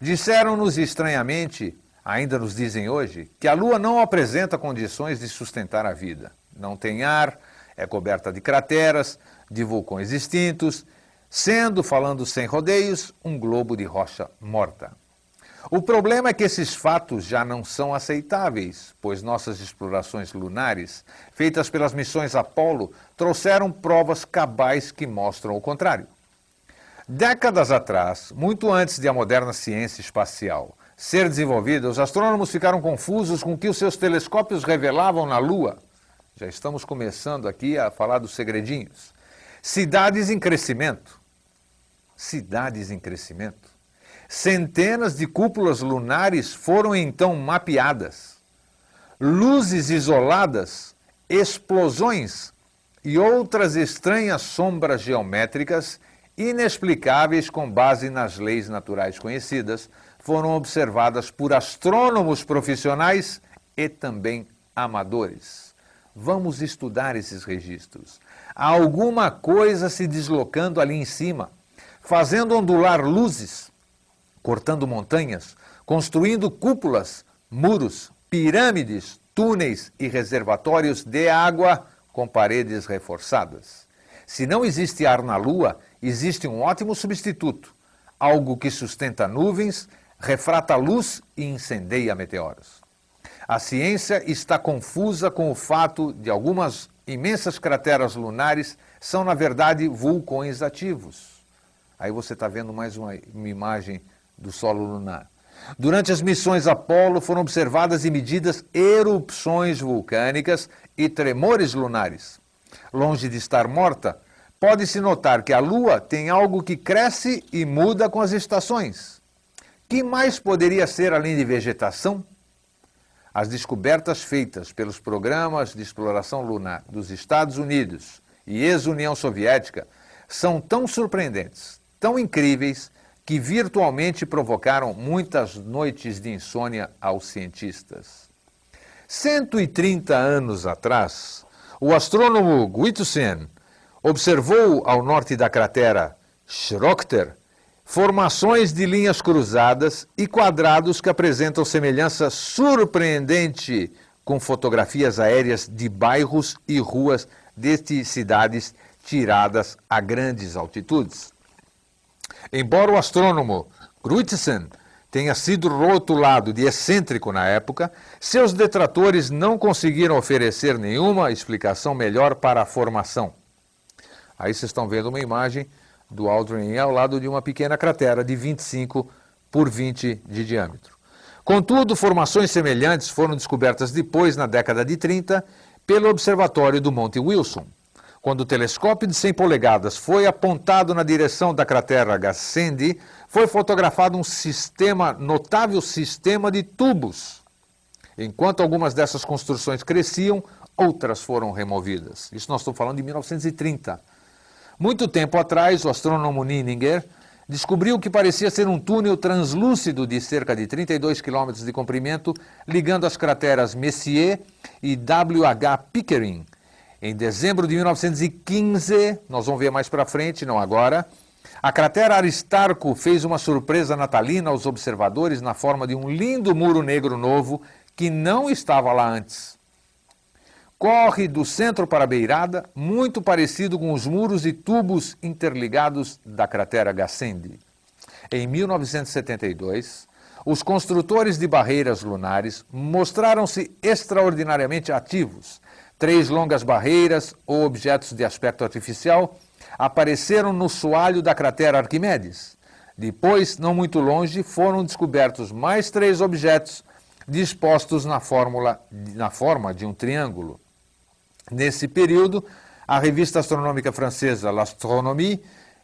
Disseram-nos estranhamente, ainda nos dizem hoje, que a Lua não apresenta condições de sustentar a vida. Não tem ar, é coberta de crateras, de vulcões extintos, sendo, falando sem rodeios, um globo de rocha morta. O problema é que esses fatos já não são aceitáveis, pois nossas explorações lunares, feitas pelas missões Apollo, trouxeram provas cabais que mostram o contrário. Décadas atrás, muito antes de a moderna ciência espacial ser desenvolvida, os astrônomos ficaram confusos com o que os seus telescópios revelavam na Lua. Já estamos começando aqui a falar dos segredinhos. Cidades em crescimento. Cidades em crescimento. Centenas de cúpulas lunares foram então mapeadas. Luzes isoladas, explosões e outras estranhas sombras geométricas inexplicáveis com base nas leis naturais conhecidas foram observadas por astrônomos profissionais e também amadores. Vamos estudar esses registros. Há alguma coisa se deslocando ali em cima, fazendo ondular luzes cortando montanhas, construindo cúpulas, muros, pirâmides, túneis e reservatórios de água com paredes reforçadas. Se não existe ar na Lua, existe um ótimo substituto: algo que sustenta nuvens, refrata luz e incendeia meteoros. A ciência está confusa com o fato de algumas imensas crateras lunares são, na verdade, vulcões ativos. Aí você está vendo mais uma, uma imagem do solo lunar. Durante as missões Apolo foram observadas e medidas erupções vulcânicas e tremores lunares. Longe de estar morta, pode-se notar que a Lua tem algo que cresce e muda com as estações. Que mais poderia ser além de vegetação? As descobertas feitas pelos programas de exploração lunar dos Estados Unidos e ex-União Soviética são tão surpreendentes, tão incríveis, que virtualmente provocaram muitas noites de insônia aos cientistas. 130 anos atrás, o astrônomo Guitusen observou ao norte da cratera Schrochter formações de linhas cruzadas e quadrados que apresentam semelhança surpreendente com fotografias aéreas de bairros e ruas de cidades tiradas a grandes altitudes. Embora o astrônomo Grützen tenha sido rotulado de excêntrico na época, seus detratores não conseguiram oferecer nenhuma explicação melhor para a formação. Aí vocês estão vendo uma imagem do Aldrin ao lado de uma pequena cratera de 25 por 20 de diâmetro. Contudo, formações semelhantes foram descobertas depois, na década de 30, pelo Observatório do Monte Wilson. Quando o telescópio de 100 polegadas foi apontado na direção da cratera Gassendi, foi fotografado um sistema, notável sistema de tubos. Enquanto algumas dessas construções cresciam, outras foram removidas. Isso nós estamos falando de 1930. Muito tempo atrás, o astrônomo Nininger descobriu que parecia ser um túnel translúcido de cerca de 32 quilômetros de comprimento, ligando as crateras Messier e W.H. Pickering. Em dezembro de 1915, nós vamos ver mais para frente, não agora, a cratera Aristarco fez uma surpresa natalina aos observadores na forma de um lindo muro negro novo que não estava lá antes corre do centro para a beirada, muito parecido com os muros e tubos interligados da cratera Gassendi. Em 1972, os construtores de barreiras lunares mostraram-se extraordinariamente ativos. Três longas barreiras ou objetos de aspecto artificial apareceram no soalho da cratera Arquimedes. Depois, não muito longe, foram descobertos mais três objetos dispostos na, fórmula, na forma de um triângulo. Nesse período, a revista astronômica francesa L'Astronomie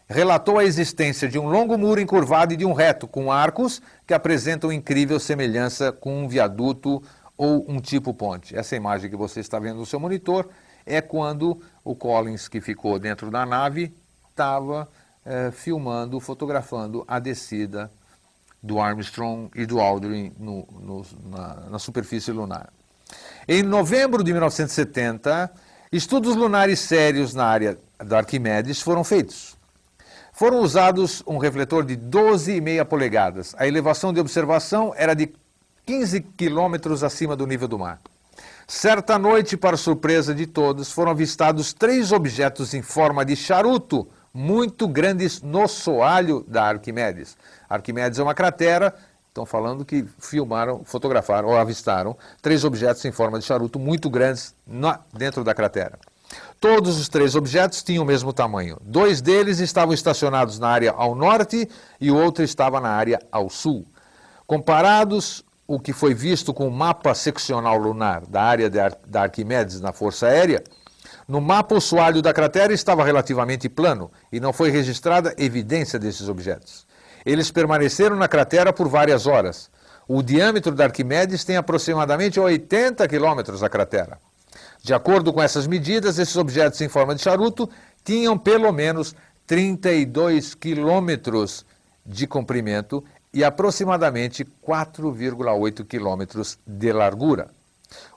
relatou a existência de um longo muro encurvado e de um reto com arcos que apresentam incrível semelhança com um viaduto ou um tipo ponte. Essa imagem que você está vendo no seu monitor é quando o Collins, que ficou dentro da nave, estava eh, filmando, fotografando a descida do Armstrong e do Aldrin no, no, na, na superfície lunar. Em novembro de 1970, estudos lunares sérios na área da Arquimedes foram feitos. Foram usados um refletor de 12,5 polegadas. A elevação de observação era de 15 quilômetros acima do nível do mar. Certa noite, para surpresa de todos, foram avistados três objetos em forma de charuto, muito grandes no soalho da Arquimedes. Arquimedes é uma cratera Estão falando que filmaram, fotografaram ou avistaram três objetos em forma de charuto muito grandes na, dentro da cratera. Todos os três objetos tinham o mesmo tamanho. Dois deles estavam estacionados na área ao norte e o outro estava na área ao sul. Comparados o que foi visto com o mapa seccional lunar da área Ar da Arquimedes na Força Aérea, no mapa o soalho da cratera estava relativamente plano e não foi registrada evidência desses objetos. Eles permaneceram na cratera por várias horas. O diâmetro da Arquimedes tem aproximadamente 80 quilômetros a cratera. De acordo com essas medidas, esses objetos em forma de charuto tinham pelo menos 32 quilômetros de comprimento e aproximadamente 4,8 quilômetros de largura.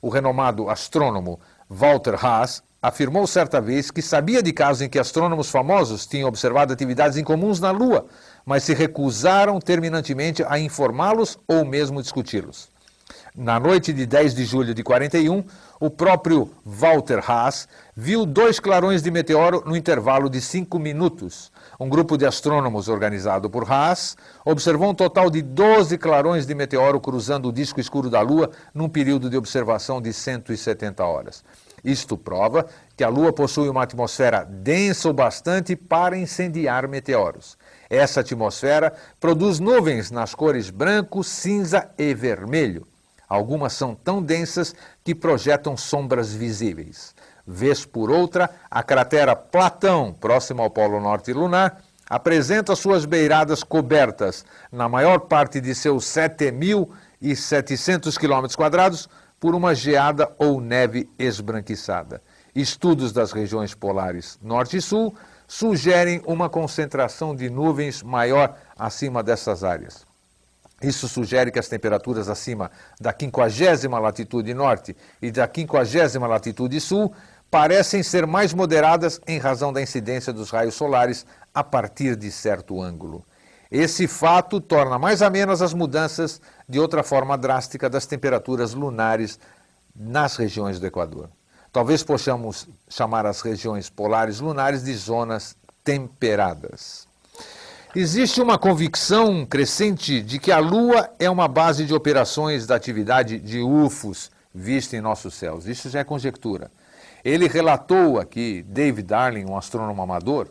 O renomado astrônomo Walter Haas afirmou certa vez que sabia de casos em que astrônomos famosos tinham observado atividades incomuns na Lua, mas se recusaram terminantemente a informá-los ou mesmo discuti-los. Na noite de 10 de julho de 41, o próprio Walter Haas viu dois clarões de meteoro no intervalo de cinco minutos. Um grupo de astrônomos organizado por Haas observou um total de 12 clarões de meteoro cruzando o disco escuro da Lua num período de observação de 170 horas. Isto prova que a Lua possui uma atmosfera densa o bastante para incendiar meteoros. Essa atmosfera produz nuvens nas cores branco, cinza e vermelho. Algumas são tão densas que projetam sombras visíveis. Vez por outra, a cratera Platão, próxima ao Polo Norte lunar, apresenta suas beiradas cobertas, na maior parte de seus 7.700 km por uma geada ou neve esbranquiçada. Estudos das regiões polares Norte e Sul sugerem uma concentração de nuvens maior acima dessas áreas. Isso sugere que as temperaturas acima da 50 latitude norte e da 50 latitude sul parecem ser mais moderadas em razão da incidência dos raios solares a partir de certo ângulo. Esse fato torna mais amenas as mudanças de outra forma drástica das temperaturas lunares nas regiões do Equador. Talvez possamos chamar as regiões polares lunares de zonas temperadas. Existe uma convicção crescente de que a Lua é uma base de operações da atividade de UFOs vista em nossos céus. Isso já é conjectura. Ele relatou aqui, David Darling, um astrônomo amador,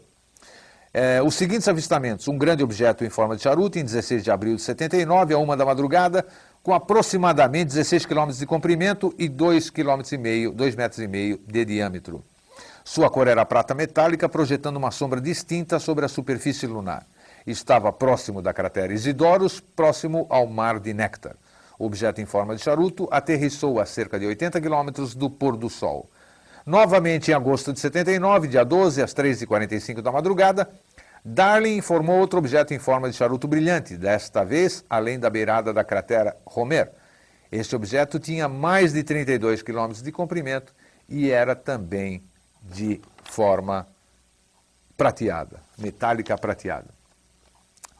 é, os seguintes avistamentos: um grande objeto em forma de charuto em 16 de abril de 79, a uma da madrugada, com aproximadamente 16 km de comprimento e 2,5 km, 2 metros e meio de diâmetro. Sua cor era prata metálica, projetando uma sombra distinta sobre a superfície lunar estava próximo da cratera Isidoros, próximo ao mar de Néctar. O objeto em forma de charuto aterrissou a cerca de 80 quilômetros do pôr do sol. Novamente em agosto de 79, dia 12, às 3h45 da madrugada, Darling informou outro objeto em forma de charuto brilhante, desta vez além da beirada da cratera Homer. Este objeto tinha mais de 32 quilômetros de comprimento e era também de forma prateada, metálica prateada.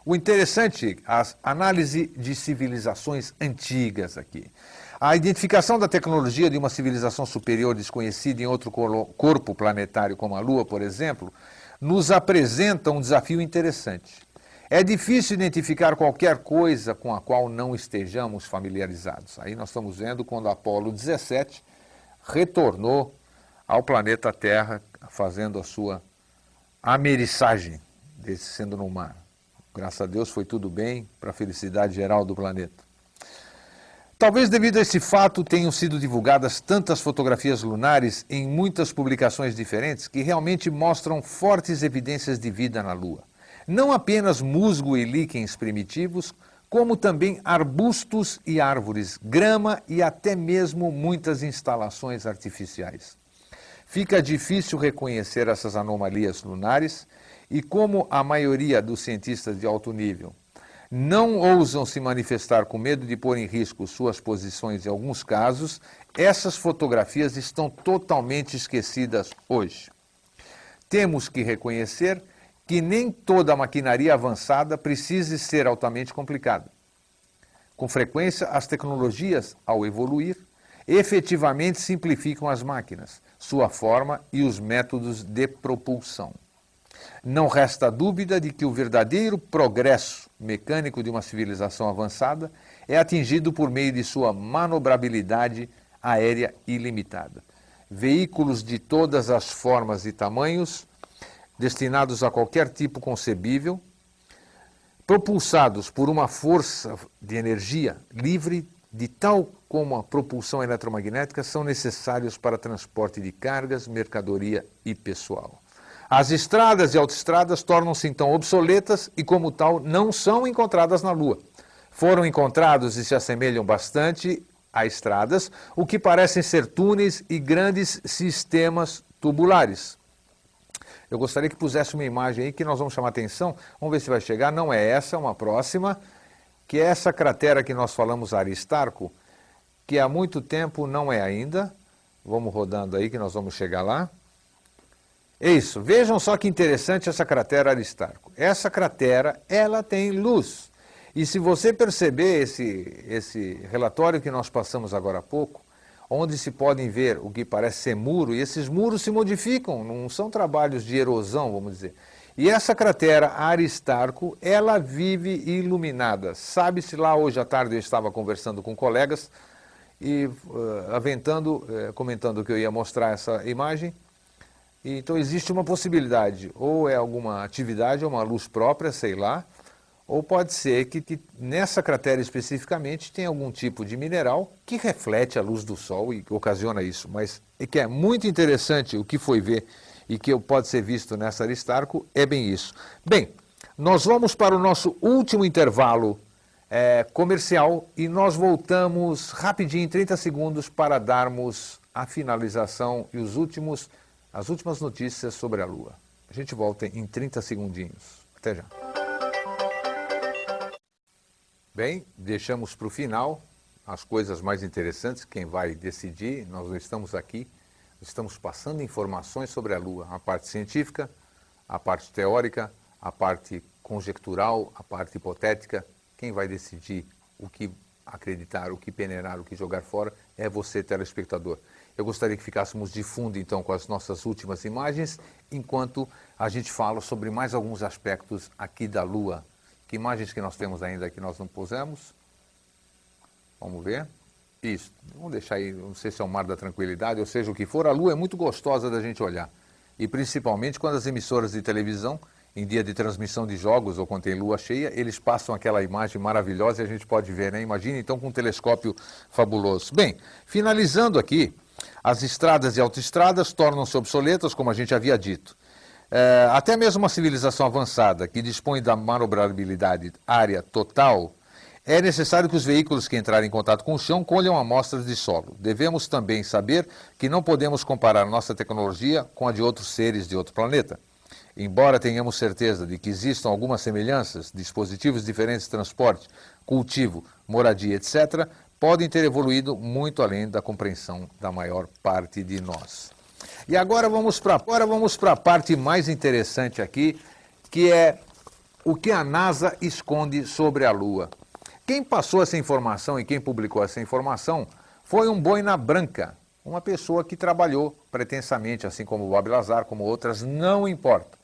O interessante, a análise de civilizações antigas aqui. A identificação da tecnologia de uma civilização superior desconhecida em outro corpo planetário, como a Lua, por exemplo, nos apresenta um desafio interessante. É difícil identificar qualquer coisa com a qual não estejamos familiarizados. Aí nós estamos vendo quando Apolo 17 retornou ao planeta Terra, fazendo a sua ameriçagem, descendo no mar. Graças a Deus foi tudo bem para a felicidade geral do planeta. Talvez devido a esse fato tenham sido divulgadas tantas fotografias lunares em muitas publicações diferentes que realmente mostram fortes evidências de vida na Lua. Não apenas musgo e líquens primitivos, como também arbustos e árvores, grama e até mesmo muitas instalações artificiais. Fica difícil reconhecer essas anomalias lunares e como a maioria dos cientistas de alto nível não ousam se manifestar com medo de pôr em risco suas posições em alguns casos, essas fotografias estão totalmente esquecidas hoje. Temos que reconhecer que nem toda maquinaria avançada precisa ser altamente complicada. Com frequência, as tecnologias, ao evoluir, efetivamente simplificam as máquinas, sua forma e os métodos de propulsão. Não resta dúvida de que o verdadeiro progresso mecânico de uma civilização avançada é atingido por meio de sua manobrabilidade aérea ilimitada. Veículos de todas as formas e tamanhos, destinados a qualquer tipo concebível, propulsados por uma força de energia livre, de tal como a propulsão eletromagnética, são necessários para transporte de cargas, mercadoria e pessoal. As estradas e autoestradas tornam-se então obsoletas e, como tal, não são encontradas na Lua. Foram encontrados e se assemelham bastante a estradas, o que parecem ser túneis e grandes sistemas tubulares. Eu gostaria que pusesse uma imagem aí que nós vamos chamar atenção. Vamos ver se vai chegar. Não é essa, uma próxima, que é essa cratera que nós falamos, Aristarco, que há muito tempo não é ainda. Vamos rodando aí que nós vamos chegar lá Isso. Vejam só que interessante essa cratera Aristarco. Essa cratera, ela tem luz. E se você perceber esse, esse relatório que nós passamos agora há pouco, onde se podem ver o que parece ser muro, e esses muros se modificam, não são trabalhos de erosão, vamos dizer. E essa cratera Aristarco, ela vive iluminada. Sabe-se lá, hoje à tarde eu estava conversando com colegas e uh, aventando, uh, comentando que eu ia mostrar essa imagem. Então existe uma possibilidade, ou é alguma atividade, ou uma luz própria, sei lá, ou pode ser que, que, nessa cratera especificamente tem algum tipo de mineral que reflete a luz do Sol e ocasiona isso. Mas é que é muito interessante o que foi ver e que pode ser visto nessa Aristarco é bem isso. Bem, nós vamos para o nosso último intervalo é, comercial e nós voltamos rapidinho, em 30 segundos, para darmos a finalização e os últimos, as últimas notícias sobre a Lua. A gente volta em 30 segundinhos. Até já. Bem, deixamos para o final as coisas mais interessantes, quem vai decidir, nós não estamos aqui, estamos passando informações sobre a Lua, a parte científica, a parte teórica, a parte conjectural, a parte hipotética. Quem vai decidir o que acreditar, o que peneirar, o que jogar fora é você, telespectador. Eu gostaria que ficássemos de fundo, então, com as nossas últimas imagens, enquanto a gente fala sobre mais alguns aspectos aqui da Lua, que imagens que nós temos ainda que nós não pusemos? Vamos ver. Isso, vamos deixar aí, não sei se é o mar da tranquilidade, ou seja, o que for, a lua é muito gostosa da gente olhar. E principalmente quando as emissoras de televisão, em dia de transmissão de jogos ou quando tem lua cheia, eles passam aquela imagem maravilhosa e a gente pode ver, né? Imagine então com um telescópio fabuloso. Bem, finalizando aqui, as estradas e autoestradas tornam-se obsoletas, como a gente havia dito. É, até mesmo uma civilização avançada, que dispõe da manobrabilidade área total, é necessário que os veículos que entrarem em contato com o chão colham amostras de solo. Devemos também saber que não podemos comparar nossa tecnologia com a de outros seres de outro planeta. Embora tenhamos certeza de que existam algumas semelhanças, dispositivos diferentes de transporte, cultivo, moradia, etc., podem ter evoluído muito além da compreensão da maior parte de nós. E agora vamos para agora vamos para a parte mais interessante aqui, que é o que a NASA esconde sobre a Lua. Quem passou essa informação e quem publicou essa informação foi um boina branca, uma pessoa que trabalhou pretensamente, assim como o Bob Lazar, como outras, não importa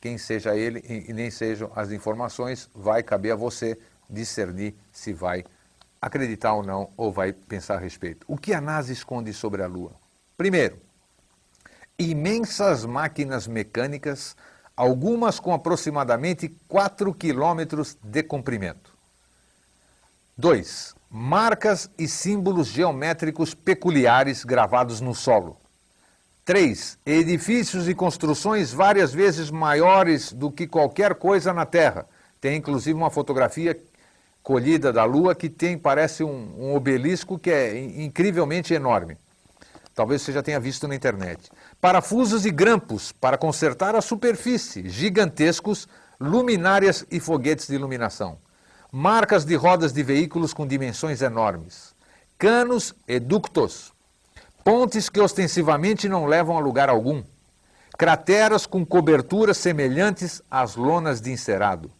quem seja ele e nem sejam as informações, vai caber a você discernir se vai acreditar ou não ou vai pensar a respeito. O que a NASA esconde sobre a Lua? Primeiro, imensas máquinas mecânicas, algumas com aproximadamente 4 quilômetros de comprimento. 2. Marcas e símbolos geométricos peculiares gravados no solo. 3. Edifícios e construções várias vezes maiores do que qualquer coisa na Terra. Tem inclusive uma fotografia colhida da Lua que tem, parece um, um obelisco que é incrivelmente enorme. Talvez você já tenha visto na internet. Parafusos e grampos para consertar a superfície, gigantescos, luminárias e foguetes de iluminação. Marcas de rodas de veículos com dimensões enormes. Canos e ductos. Pontes que ostensivamente não levam a lugar algum. Crateras com coberturas semelhantes às lonas de encerado.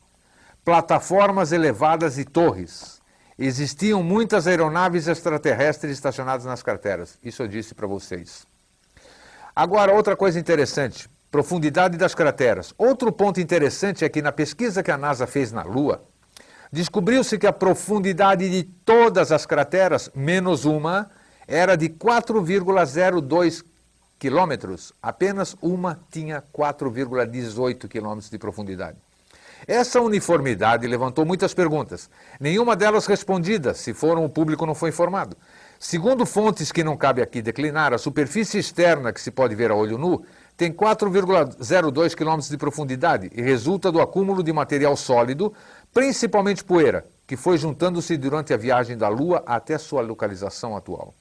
Plataformas elevadas e torres Existiam muitas aeronaves extraterrestres estacionadas nas crateras. Isso eu disse para vocês. Agora, outra coisa interessante: profundidade das crateras. Outro ponto interessante é que na pesquisa que a NASA fez na Lua, descobriu-se que a profundidade de todas as crateras, menos uma, era de 4,02 quilômetros. Apenas uma tinha 4,18 quilômetros de profundidade. Essa uniformidade levantou muitas perguntas, nenhuma delas respondida, se foram o público não foi informado. Segundo fontes que não cabe aqui declinar, a superfície externa que se pode ver a olho nu tem 4,02 km de profundidade e resulta do acúmulo de material sólido, principalmente poeira, que foi juntando-se durante a viagem da Lua até sua localização atual.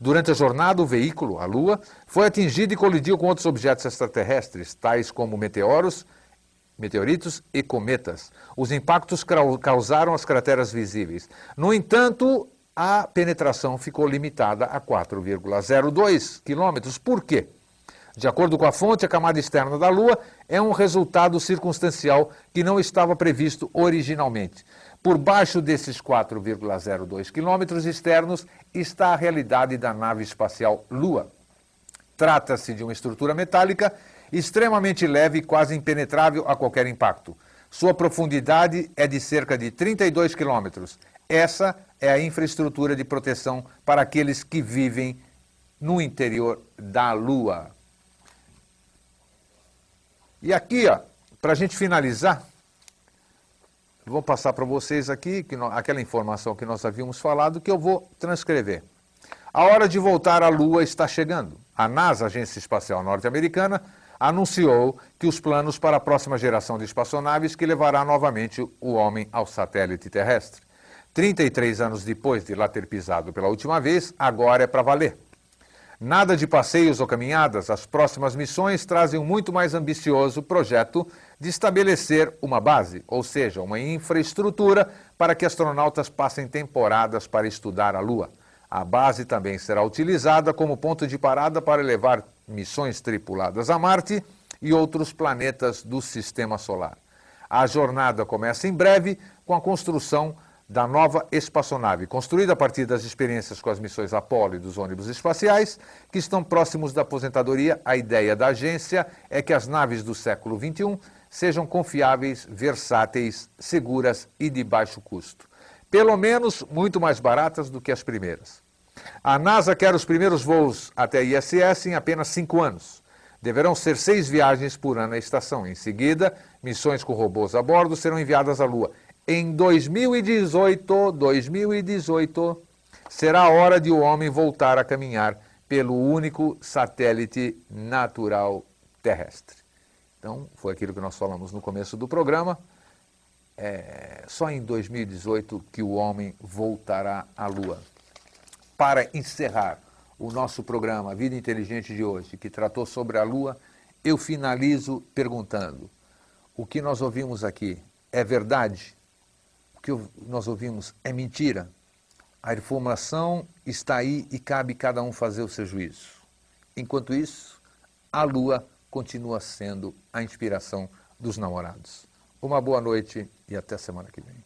Durante a jornada, o veículo, a Lua, foi atingido e colidiu com outros objetos extraterrestres, tais como meteoros, meteoritos e cometas. Os impactos causaram as crateras visíveis. No entanto, a penetração ficou limitada a 4,02 quilômetros. Por quê? De acordo com a fonte, a camada externa da Lua é um resultado circunstancial que não estava previsto originalmente. Por baixo desses 4,02 quilômetros externos está a realidade da nave espacial Lua. Trata-se de uma estrutura metálica extremamente leve e quase impenetrável a qualquer impacto. Sua profundidade é de cerca de 32 quilômetros. Essa é a infraestrutura de proteção para aqueles que vivem no interior da Lua. E aqui, para a gente finalizar, vou passar para vocês aqui que aquela informação que nós havíamos falado, que eu vou transcrever. A hora de voltar à Lua está chegando. A NASA, Agência Espacial Norte-Americana, anunciou que os planos para a próxima geração de espaçonaves que levará novamente o homem ao satélite terrestre. 33 anos depois de lá ter pisado pela última vez, agora é para valer. Nada de passeios ou caminhadas, as próximas missões trazem um muito mais ambicioso projeto de estabelecer uma base, ou seja, uma infraestrutura para que astronautas passem temporadas para estudar a Lua. A base também será utilizada como ponto de parada para levar missões tripuladas a Marte e outros planetas do sistema solar. A jornada começa em breve com a construção da nova espaçonave, construída a partir das experiências com as missões Apollo e dos ônibus espaciais, que estão próximos da aposentadoria. A ideia da agência é que as naves do século XXI sejam confiáveis, versáteis, seguras e de baixo custo. Pelo menos muito mais baratas do que as primeiras. A NASA quer os primeiros voos até a ISS em apenas cinco anos. Deverão ser seis viagens por ano à estação. Em seguida, missões com robôs a bordo serão enviadas à Lua. Em 2018, 2018, será a hora de o homem voltar a caminhar pelo único satélite natural terrestre. Então, foi aquilo que nós falamos no começo do programa. É, só em 2018 que o homem voltará à Lua. Para encerrar o nosso programa Vida Inteligente de hoje, que tratou sobre a Lua, eu finalizo perguntando: o que nós ouvimos aqui é verdade? que nós ouvimos é mentira. A informação está aí e cabe cada um fazer o seu juízo. Enquanto isso, a lua continua sendo a inspiração dos namorados. Uma boa noite e até semana que vem.